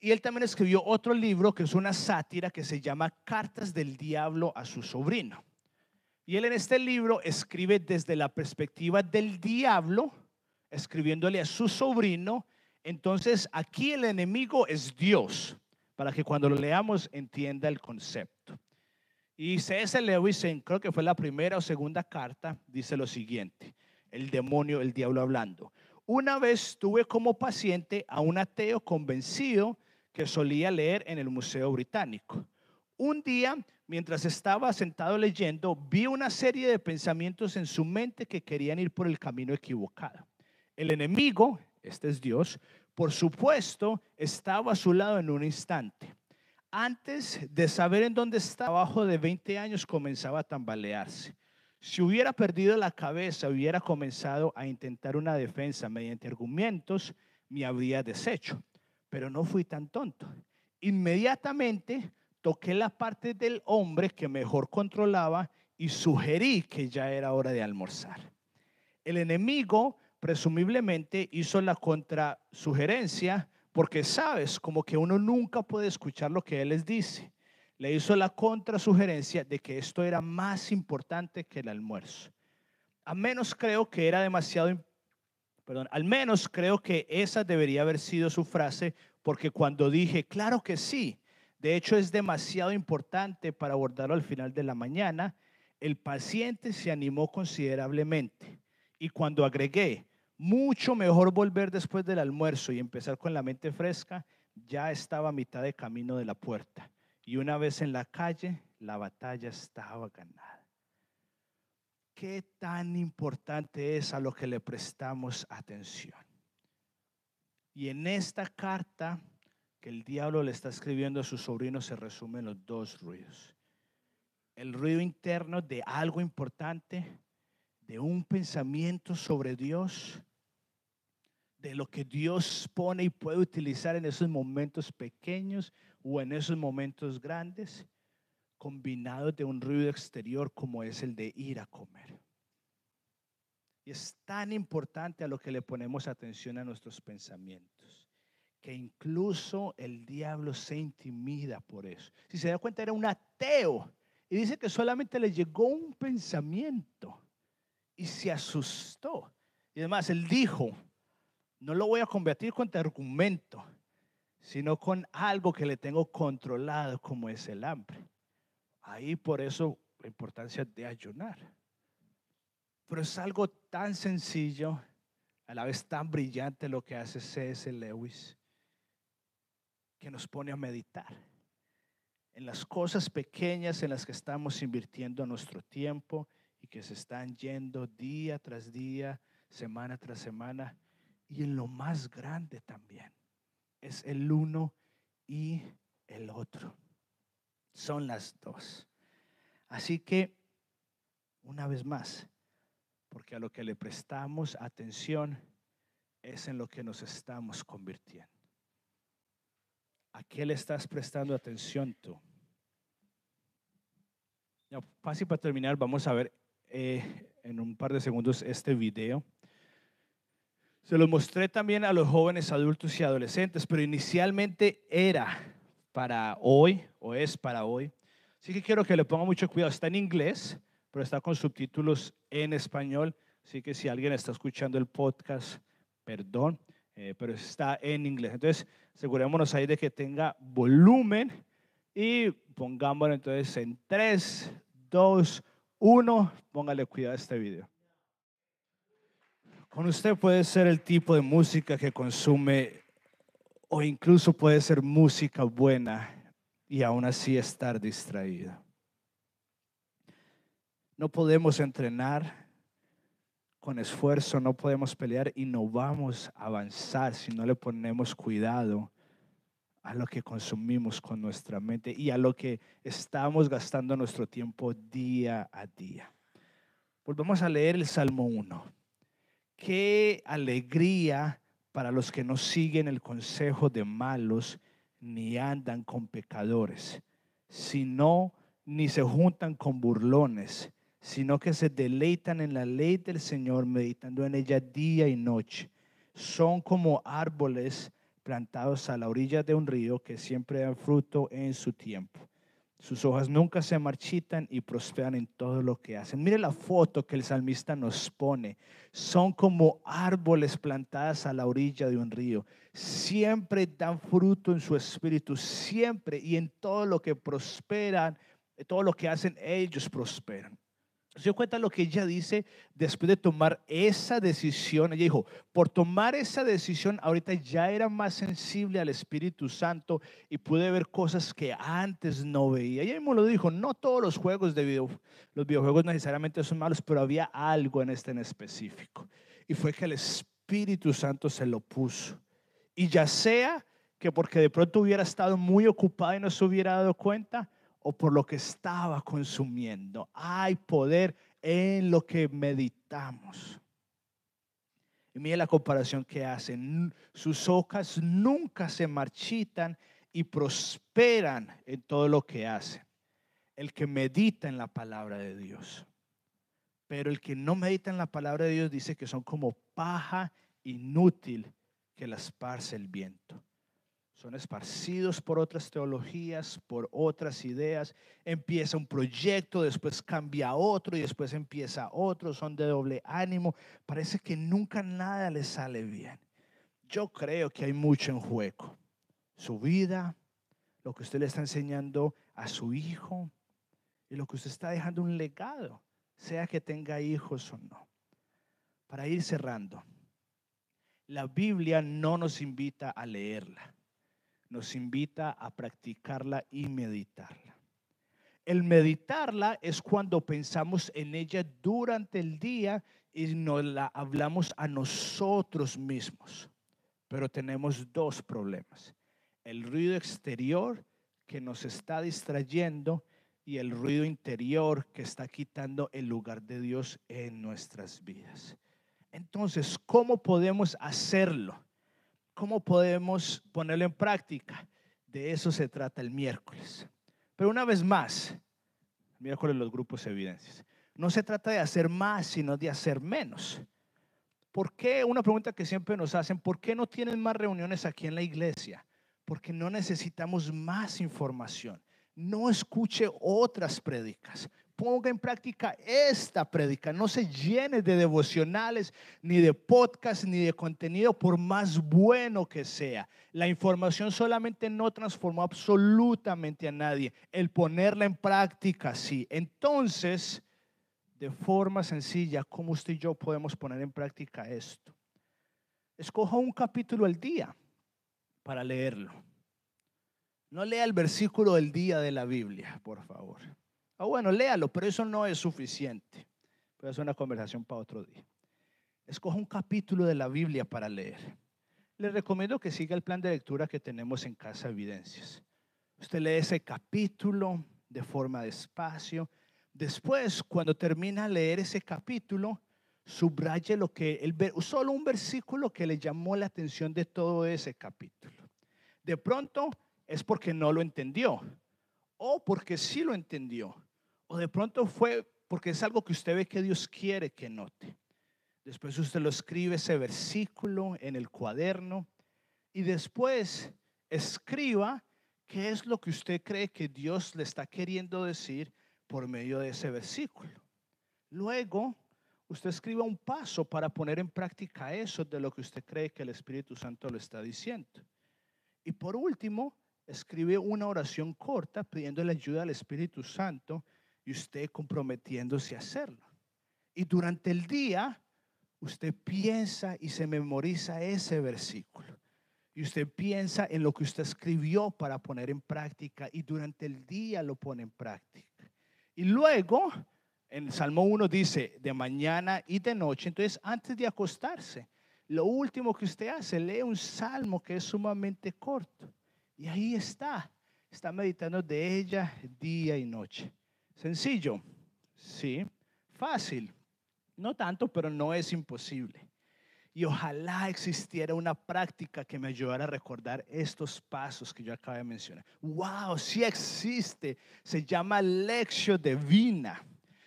y él también escribió otro libro que es una sátira que se llama Cartas del Diablo a su sobrino. Y él en este libro escribe desde la perspectiva del diablo, escribiéndole a su sobrino. Entonces aquí el enemigo es Dios, para que cuando lo leamos entienda el concepto. Y C.S. Lewis, creo que fue la primera o segunda carta, dice lo siguiente, el demonio, el diablo hablando. Una vez tuve como paciente a un ateo convencido que solía leer en el Museo Británico. Un día mientras estaba sentado leyendo, vi una serie de pensamientos en su mente que querían ir por el camino equivocado. El enemigo, este es Dios, por supuesto, estaba a su lado en un instante. Antes de saber en dónde estaba, abajo de 20 años comenzaba a tambalearse. Si hubiera perdido la cabeza, hubiera comenzado a intentar una defensa mediante argumentos, me habría deshecho. Pero no fui tan tonto. Inmediatamente toqué la parte del hombre que mejor controlaba y sugerí que ya era hora de almorzar. El enemigo presumiblemente hizo la contrasugerencia porque sabes, como que uno nunca puede escuchar lo que él les dice. Le hizo la contrasugerencia de que esto era más importante que el almuerzo. Al menos creo que era demasiado, perdón, al menos creo que esa debería haber sido su frase, porque cuando dije, claro que sí, de hecho es demasiado importante para abordarlo al final de la mañana, el paciente se animó considerablemente. Y cuando agregué, mucho mejor volver después del almuerzo y empezar con la mente fresca, ya estaba a mitad de camino de la puerta. Y una vez en la calle, la batalla estaba ganada. ¿Qué tan importante es a lo que le prestamos atención? Y en esta carta que el diablo le está escribiendo a su sobrino se resumen los dos ruidos. El ruido interno de algo importante de un pensamiento sobre Dios, de lo que Dios pone y puede utilizar en esos momentos pequeños o en esos momentos grandes, combinado de un ruido exterior como es el de ir a comer. Y es tan importante a lo que le ponemos atención a nuestros pensamientos, que incluso el diablo se intimida por eso. Si se da cuenta, era un ateo y dice que solamente le llegó un pensamiento y se asustó. Y además, él dijo, no lo voy a convertir con argumento, sino con algo que le tengo controlado como es el hambre. Ahí por eso la importancia de ayunar. Pero es algo tan sencillo, a la vez tan brillante lo que hace C.S. Lewis, que nos pone a meditar en las cosas pequeñas en las que estamos invirtiendo nuestro tiempo y que se están yendo día tras día, semana tras semana, y en lo más grande también. Es el uno y el otro. Son las dos. Así que, una vez más, porque a lo que le prestamos atención es en lo que nos estamos convirtiendo. ¿A qué le estás prestando atención tú? Ya, fácil para terminar, vamos a ver eh, en un par de segundos este video. Se lo mostré también a los jóvenes adultos y adolescentes, pero inicialmente era para hoy o es para hoy. Así que quiero que le ponga mucho cuidado. Está en inglés, pero está con subtítulos en español. Así que si alguien está escuchando el podcast, perdón, eh, pero está en inglés. Entonces, asegurémonos ahí de que tenga volumen y pongámoslo entonces en 3, 2, uno, póngale cuidado a este video. Con usted puede ser el tipo de música que consume o incluso puede ser música buena y aún así estar distraído. No podemos entrenar con esfuerzo, no podemos pelear y no vamos a avanzar si no le ponemos cuidado a lo que consumimos con nuestra mente y a lo que estamos gastando nuestro tiempo día a día. Volvamos a leer el Salmo 1. Qué alegría para los que no siguen el consejo de malos ni andan con pecadores, sino ni se juntan con burlones, sino que se deleitan en la ley del Señor, meditando en ella día y noche. Son como árboles plantados a la orilla de un río que siempre dan fruto en su tiempo. Sus hojas nunca se marchitan y prosperan en todo lo que hacen. Mire la foto que el salmista nos pone. Son como árboles plantadas a la orilla de un río. Siempre dan fruto en su espíritu, siempre y en todo lo que prosperan, todo lo que hacen ellos prosperan. Se dio cuenta lo que ella dice después de tomar esa decisión. Ella dijo, por tomar esa decisión, ahorita ya era más sensible al Espíritu Santo y pude ver cosas que antes no veía. Ella mismo lo dijo, no todos los juegos de video, los videojuegos necesariamente son malos, pero había algo en este en específico. Y fue que el Espíritu Santo se lo puso. Y ya sea que porque de pronto hubiera estado muy ocupado y no se hubiera dado cuenta, o por lo que estaba consumiendo. Hay poder en lo que meditamos. Y mire la comparación que hacen. Sus hojas nunca se marchitan y prosperan en todo lo que hacen. El que medita en la palabra de Dios. Pero el que no medita en la palabra de Dios dice que son como paja inútil que la esparce el viento son esparcidos por otras teologías, por otras ideas. Empieza un proyecto, después cambia otro y después empieza otro. Son de doble ánimo. Parece que nunca nada le sale bien. Yo creo que hay mucho en juego. Su vida, lo que usted le está enseñando a su hijo y lo que usted está dejando un legado, sea que tenga hijos o no. Para ir cerrando, la Biblia no nos invita a leerla nos invita a practicarla y meditarla. El meditarla es cuando pensamos en ella durante el día y nos la hablamos a nosotros mismos. Pero tenemos dos problemas. El ruido exterior que nos está distrayendo y el ruido interior que está quitando el lugar de Dios en nuestras vidas. Entonces, ¿cómo podemos hacerlo? ¿Cómo podemos ponerlo en práctica? De eso se trata el miércoles. Pero una vez más, miércoles los grupos evidencias. No se trata de hacer más, sino de hacer menos. ¿Por qué? Una pregunta que siempre nos hacen, ¿por qué no tienen más reuniones aquí en la iglesia? Porque no necesitamos más información. No escuche otras prédicas ponga en práctica esta prédica. No se llene de devocionales, ni de podcast, ni de contenido, por más bueno que sea. La información solamente no transformó absolutamente a nadie. El ponerla en práctica, sí. Entonces, de forma sencilla, ¿cómo usted y yo podemos poner en práctica esto? Escoja un capítulo al día para leerlo. No lea el versículo del día de la Biblia, por favor. Ah, bueno, léalo, pero eso no es suficiente. Ser una conversación para otro día. Escoja un capítulo de la Biblia para leer. Le recomiendo que siga el plan de lectura que tenemos en Casa Evidencias. Usted lee ese capítulo de forma despacio. Después, cuando termina de leer ese capítulo, subraye lo que solo un versículo que le llamó la atención de todo ese capítulo. De pronto es porque no lo entendió o porque sí lo entendió o de pronto fue porque es algo que usted ve que Dios quiere que note. Después usted lo escribe ese versículo en el cuaderno y después escriba qué es lo que usted cree que Dios le está queriendo decir por medio de ese versículo. Luego, usted escriba un paso para poner en práctica eso de lo que usted cree que el Espíritu Santo le está diciendo. Y por último, escribe una oración corta pidiendo la ayuda al Espíritu Santo y usted comprometiéndose a hacerlo. Y durante el día, usted piensa y se memoriza ese versículo. Y usted piensa en lo que usted escribió para poner en práctica y durante el día lo pone en práctica. Y luego, en el Salmo 1 dice, de mañana y de noche, entonces antes de acostarse, lo último que usted hace, lee un salmo que es sumamente corto. Y ahí está, está meditando de ella día y noche. Sencillo, sí. Fácil, no tanto, pero no es imposible. Y ojalá existiera una práctica que me ayudara a recordar estos pasos que yo acabo de mencionar. ¡Wow! Sí existe. Se llama lección divina,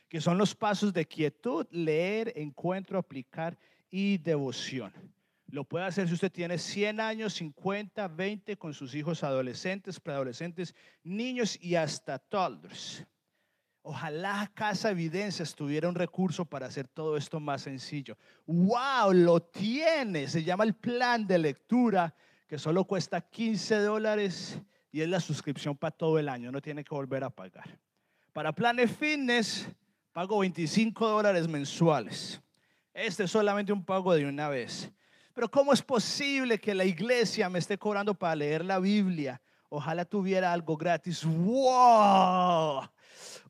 que son los pasos de quietud, leer, encuentro, aplicar y devoción. Lo puede hacer si usted tiene 100 años, 50, 20 con sus hijos adolescentes, preadolescentes, niños y hasta toddlers. Ojalá Casa Evidencias tuviera un recurso para hacer todo esto más sencillo. ¡Wow! Lo tiene. Se llama el plan de lectura que solo cuesta 15 dólares y es la suscripción para todo el año. No tiene que volver a pagar. Para planes fitness pago 25 dólares mensuales. Este es solamente un pago de una vez. Pero ¿cómo es posible que la iglesia me esté cobrando para leer la Biblia? Ojalá tuviera algo gratis. ¡Wow!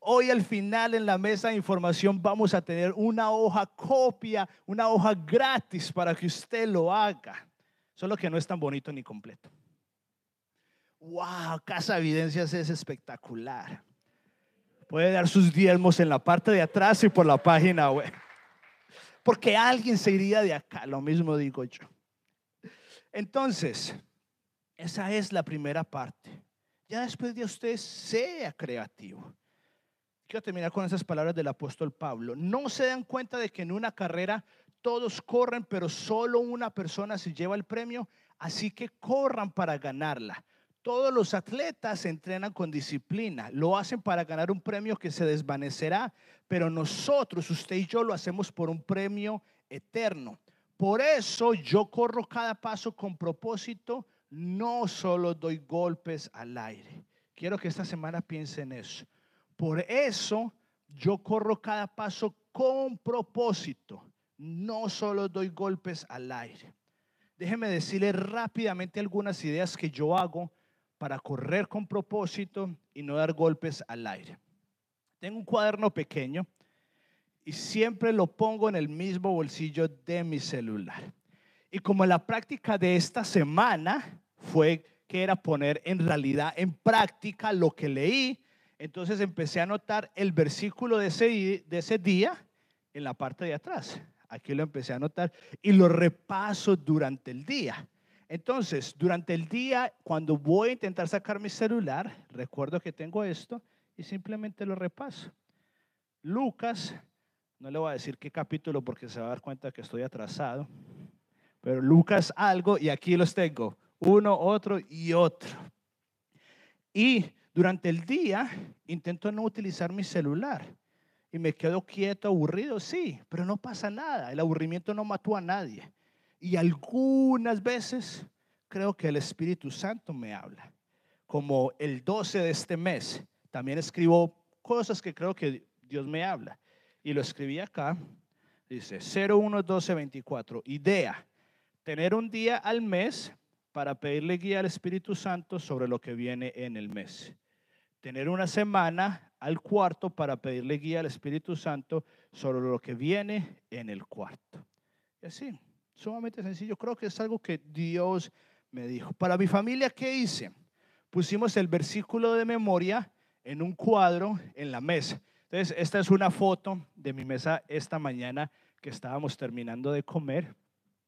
Hoy al final en la mesa de información vamos a tener una hoja copia, una hoja gratis para que usted lo haga. solo que no es tan bonito ni completo. Wow, Casa Evidencias es espectacular. Puede dar sus diezmos en la parte de atrás y por la página web. Porque alguien se iría de acá, lo mismo digo yo. Entonces, esa es la primera parte. Ya después de usted sea creativo. Quiero terminar con esas palabras del apóstol Pablo. No se dan cuenta de que en una carrera todos corren, pero solo una persona se lleva el premio, así que corran para ganarla. Todos los atletas entrenan con disciplina, lo hacen para ganar un premio que se desvanecerá, pero nosotros, usted y yo, lo hacemos por un premio eterno. Por eso yo corro cada paso con propósito, no solo doy golpes al aire. Quiero que esta semana piense en eso. Por eso yo corro cada paso con propósito, no solo doy golpes al aire. Déjeme decirle rápidamente algunas ideas que yo hago para correr con propósito y no dar golpes al aire. Tengo un cuaderno pequeño y siempre lo pongo en el mismo bolsillo de mi celular. Y como la práctica de esta semana fue que era poner en realidad en práctica lo que leí, entonces empecé a anotar el versículo de ese, de ese día en la parte de atrás. Aquí lo empecé a anotar y lo repaso durante el día. Entonces, durante el día, cuando voy a intentar sacar mi celular, recuerdo que tengo esto y simplemente lo repaso. Lucas, no le voy a decir qué capítulo porque se va a dar cuenta que estoy atrasado, pero Lucas algo y aquí los tengo, uno, otro y otro. Y durante el día intento no utilizar mi celular y me quedo quieto, aburrido, sí, pero no pasa nada. El aburrimiento no mató a nadie. Y algunas veces creo que el Espíritu Santo me habla. Como el 12 de este mes, también escribo cosas que creo que Dios me habla. Y lo escribí acá. Dice 011224. Idea. Tener un día al mes para pedirle guía al Espíritu Santo sobre lo que viene en el mes tener una semana al cuarto para pedirle guía al Espíritu Santo sobre lo que viene en el cuarto. Y así, sumamente sencillo. Creo que es algo que Dios me dijo. Para mi familia, ¿qué hice? Pusimos el versículo de memoria en un cuadro en la mesa. Entonces, esta es una foto de mi mesa esta mañana que estábamos terminando de comer.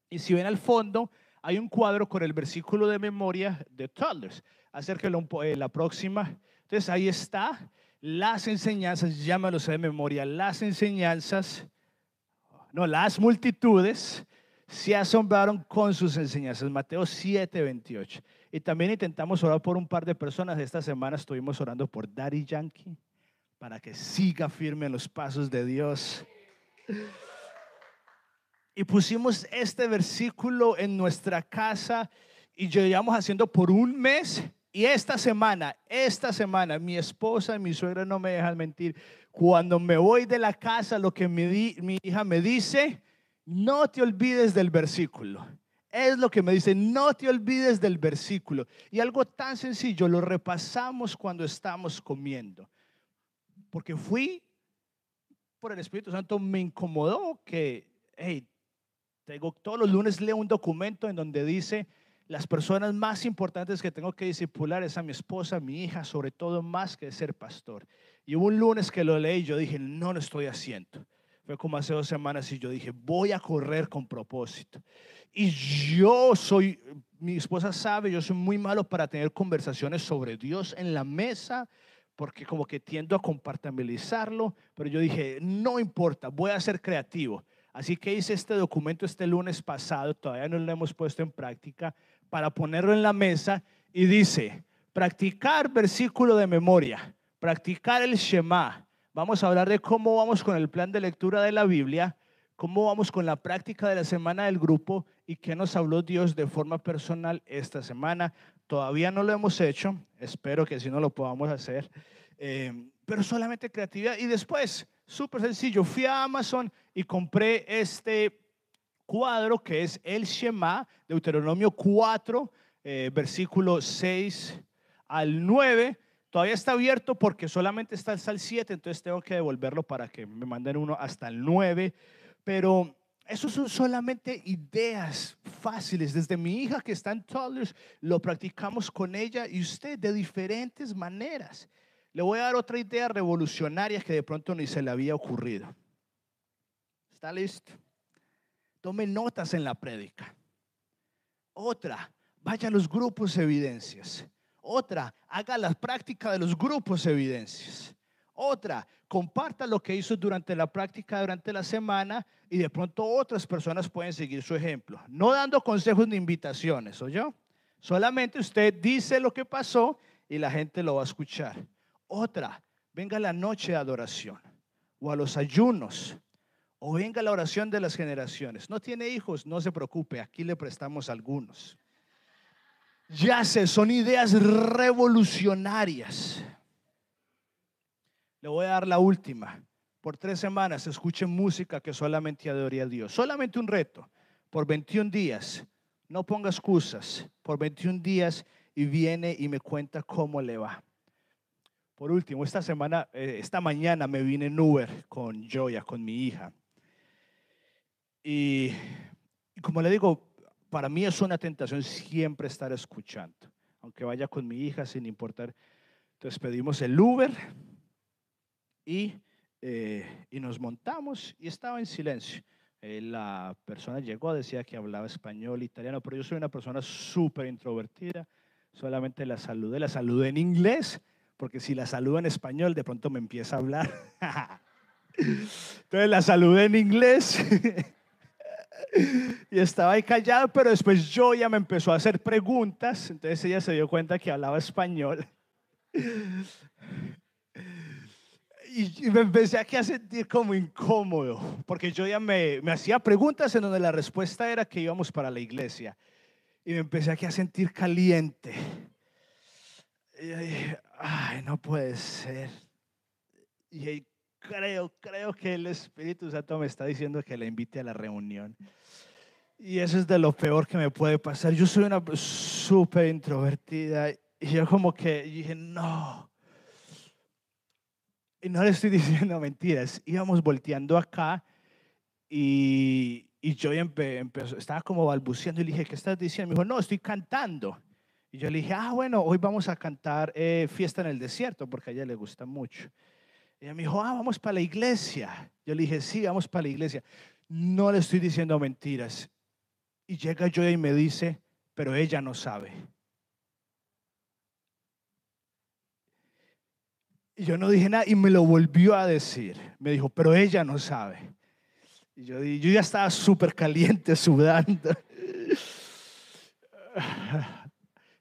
Y si ven al fondo, hay un cuadro con el versículo de memoria de Toddlers. Acérquelo eh, la próxima. Entonces ahí está las enseñanzas, sé de memoria, las enseñanzas, no, las multitudes se asombraron con sus enseñanzas. Mateo 7, 28. Y también intentamos orar por un par de personas. Esta semana estuvimos orando por Daddy Yankee para que siga firme en los pasos de Dios. Y pusimos este versículo en nuestra casa y llevamos haciendo por un mes y esta semana, esta semana, mi esposa y mi suegra no me dejan mentir. Cuando me voy de la casa, lo que mi, mi hija me dice, no te olvides del versículo. Es lo que me dice, no te olvides del versículo. Y algo tan sencillo, lo repasamos cuando estamos comiendo. Porque fui, por el Espíritu Santo, me incomodó que, hey, tengo, todos los lunes leo un documento en donde dice, las personas más importantes que tengo que discipular es a mi esposa, a mi hija, sobre todo más que ser pastor. Y hubo un lunes que lo leí y yo dije, no lo estoy haciendo. Fue como hace dos semanas y yo dije, voy a correr con propósito. Y yo soy, mi esposa sabe, yo soy muy malo para tener conversaciones sobre Dios en la mesa, porque como que tiendo a compartimentalizarlo, pero yo dije, no importa, voy a ser creativo. Así que hice este documento este lunes pasado, todavía no lo hemos puesto en práctica, para ponerlo en la mesa y dice, practicar versículo de memoria, practicar el Shema. Vamos a hablar de cómo vamos con el plan de lectura de la Biblia, cómo vamos con la práctica de la semana del grupo y qué nos habló Dios de forma personal esta semana. Todavía no lo hemos hecho, espero que si no lo podamos hacer, eh, pero solamente creatividad. Y después, súper sencillo, fui a Amazon y compré este cuadro que es el Shema, Deuteronomio 4, eh, versículo 6 al 9. Todavía está abierto porque solamente está hasta el 7, entonces tengo que devolverlo para que me manden uno hasta el 9. Pero Esos son solamente ideas fáciles. Desde mi hija que está en toddlers, lo practicamos con ella y usted de diferentes maneras. Le voy a dar otra idea revolucionaria que de pronto ni se le había ocurrido. ¿Está listo? Tome notas en la prédica. Otra, vaya a los grupos evidencias. Otra, haga la práctica de los grupos evidencias. Otra, comparta lo que hizo durante la práctica durante la semana y de pronto otras personas pueden seguir su ejemplo. No dando consejos ni invitaciones, yo Solamente usted dice lo que pasó y la gente lo va a escuchar. Otra, venga a la noche de adoración o a los ayunos o venga la oración de las generaciones. No tiene hijos, no se preocupe, aquí le prestamos algunos. Ya sé, son ideas revolucionarias. Le voy a dar la última. Por tres semanas escuche música que solamente adore a Dios. Solamente un reto. Por 21 días. No ponga excusas. Por 21 días y viene y me cuenta cómo le va. Por último, esta semana, eh, esta mañana me vine en Uber con Joya, con mi hija. Y, y como le digo, para mí es una tentación siempre estar escuchando, aunque vaya con mi hija sin importar. Entonces pedimos el Uber y, eh, y nos montamos y estaba en silencio. Eh, la persona llegó, decía que hablaba español, italiano, pero yo soy una persona súper introvertida, solamente la saludé, la saludé en inglés, porque si la saludo en español de pronto me empieza a hablar. Entonces la saludé en inglés y estaba ahí callado, pero después yo ya me empezó a hacer preguntas, entonces ella se dio cuenta que hablaba español. Y, me empecé a sentir como incómodo, porque yo ya me, me hacía preguntas en donde la respuesta era que íbamos para la iglesia. Y me empecé a sentir caliente. Y dije, ay, no puede ser. Y creo, creo que el Espíritu Santo me está diciendo que la invite a la reunión. Y eso es de lo peor que me puede pasar. Yo soy una súper introvertida y yo como que dije, no. Y no le estoy diciendo mentiras. Íbamos volteando acá y, y yo empezó, estaba como balbuceando y le dije, ¿qué estás diciendo? Me dijo, no, estoy cantando. Y yo le dije, ah, bueno, hoy vamos a cantar eh, Fiesta en el Desierto porque a ella le gusta mucho. Ella me dijo, ah, vamos para la iglesia. Yo le dije, sí, vamos para la iglesia. No le estoy diciendo mentiras. Y llega yo y me dice, pero ella no sabe. Y yo no dije nada y me lo volvió a decir. Me dijo, pero ella no sabe. Y yo, yo ya estaba súper caliente, sudando.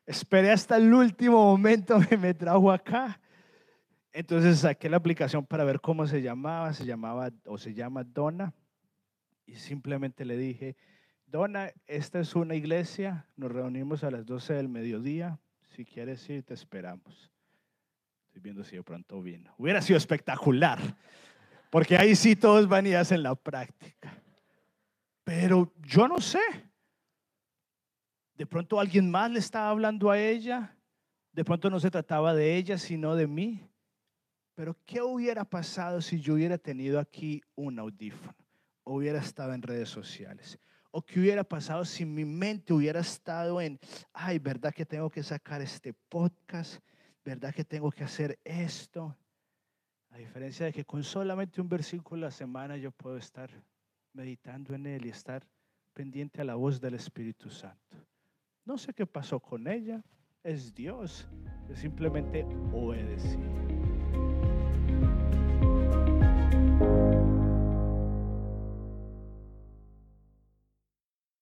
Esperé hasta el último momento que me trajo acá. Entonces saqué la aplicación para ver cómo se llamaba. Se llamaba o se llama Donna. Y simplemente le dije, Donna, esta es una iglesia, nos reunimos a las 12 del mediodía, si quieres ir, te esperamos. Estoy viendo si de pronto vino. Hubiera sido espectacular, porque ahí sí todos van y hacen la práctica. Pero yo no sé. De pronto alguien más le estaba hablando a ella. De pronto no se trataba de ella, sino de mí. Pero ¿qué hubiera pasado si yo hubiera tenido aquí un audífono? O hubiera estado en redes sociales o qué hubiera pasado si mi mente hubiera estado en, ay, ¿verdad que tengo que sacar este podcast? ¿Verdad que tengo que hacer esto? A diferencia de que con solamente un versículo a la semana yo puedo estar meditando en él y estar pendiente a la voz del Espíritu Santo. No sé qué pasó con ella, es Dios, es simplemente obedecí.